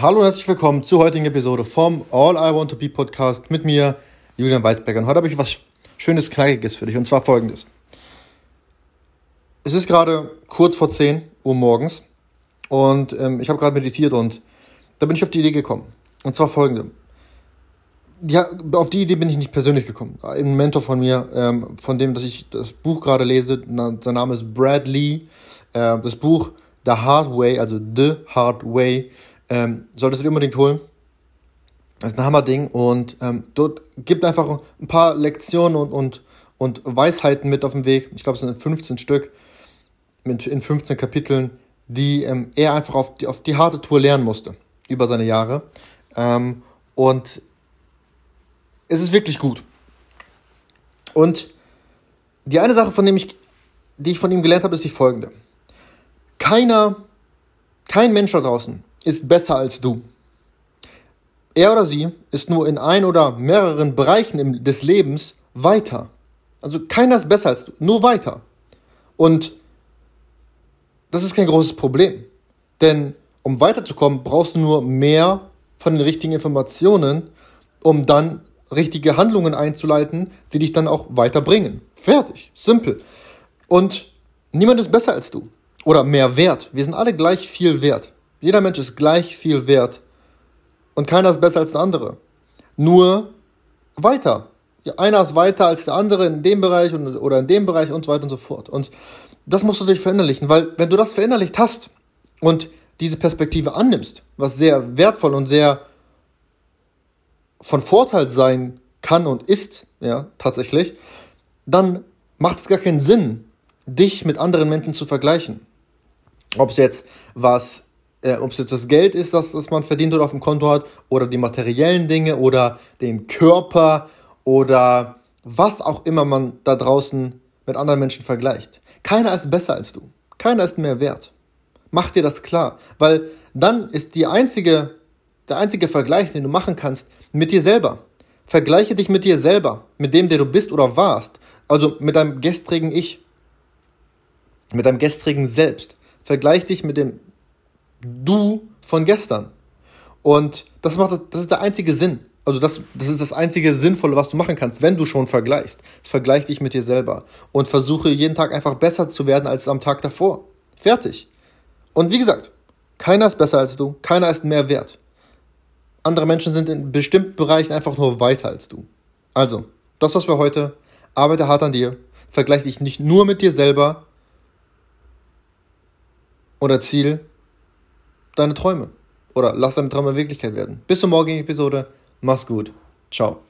Hallo und herzlich willkommen zur heutigen Episode vom All I Want to Be Podcast mit mir, Julian Weisberger. Und heute habe ich was Schönes, Knackiges für dich und zwar folgendes. Es ist gerade kurz vor 10 Uhr morgens und ähm, ich habe gerade meditiert und da bin ich auf die Idee gekommen. Und zwar folgende. Ja, auf die Idee bin ich nicht persönlich gekommen. Ein Mentor von mir, ähm, von dem, dass ich das Buch gerade lese, na, sein Name ist Brad Lee. Äh, das Buch The Hard Way, also The Hard Way, ähm, solltest du dir unbedingt holen. Das ist ein Hammerding und ähm, dort gibt einfach ein paar Lektionen und, und, und Weisheiten mit auf den Weg. Ich glaube, es sind 15 Stück mit, in 15 Kapiteln, die ähm, er einfach auf die, auf die harte Tour lernen musste über seine Jahre. Ähm, und es ist wirklich gut. Und die eine Sache, von dem ich, die ich von ihm gelernt habe, ist die folgende. Keiner, kein Mensch da draußen ist besser als du. Er oder sie ist nur in ein oder mehreren Bereichen des Lebens weiter. Also keiner ist besser als du, nur weiter. Und das ist kein großes Problem. Denn um weiterzukommen, brauchst du nur mehr von den richtigen Informationen, um dann richtige Handlungen einzuleiten, die dich dann auch weiterbringen. Fertig. Simpel. Und niemand ist besser als du. Oder mehr wert. Wir sind alle gleich viel wert. Jeder Mensch ist gleich viel wert. Und keiner ist besser als der andere. Nur weiter. Einer ist weiter als der andere in dem Bereich und, oder in dem Bereich und so weiter und so fort. Und das musst du dich verinnerlichen, weil wenn du das verinnerlicht hast und diese Perspektive annimmst, was sehr wertvoll und sehr von Vorteil sein kann und ist, ja, tatsächlich, dann macht es gar keinen Sinn, dich mit anderen Menschen zu vergleichen. Ob es jetzt was äh, ob es jetzt das Geld ist, das, das man verdient oder auf dem Konto hat, oder die materiellen Dinge oder den Körper oder was auch immer man da draußen mit anderen Menschen vergleicht. Keiner ist besser als du. Keiner ist mehr wert. Mach dir das klar, weil dann ist die einzige, der einzige Vergleich, den du machen kannst, mit dir selber. Vergleiche dich mit dir selber, mit dem, der du bist oder warst. Also mit deinem gestrigen Ich, mit deinem gestrigen Selbst. Vergleich dich mit dem du von gestern. Und das macht das ist der einzige Sinn. Also das, das ist das einzige Sinnvolle, was du machen kannst, wenn du schon vergleichst. Vergleich dich mit dir selber und versuche jeden Tag einfach besser zu werden als am Tag davor. Fertig. Und wie gesagt, keiner ist besser als du, keiner ist mehr wert. Andere Menschen sind in bestimmten Bereichen einfach nur weiter als du. Also, das war's für heute. Arbeite hart an dir. Vergleich dich nicht nur mit dir selber oder Ziel deine Träume. Oder lass deine Träume Wirklichkeit werden. Bis zur morgigen Episode. Mach's gut. Ciao.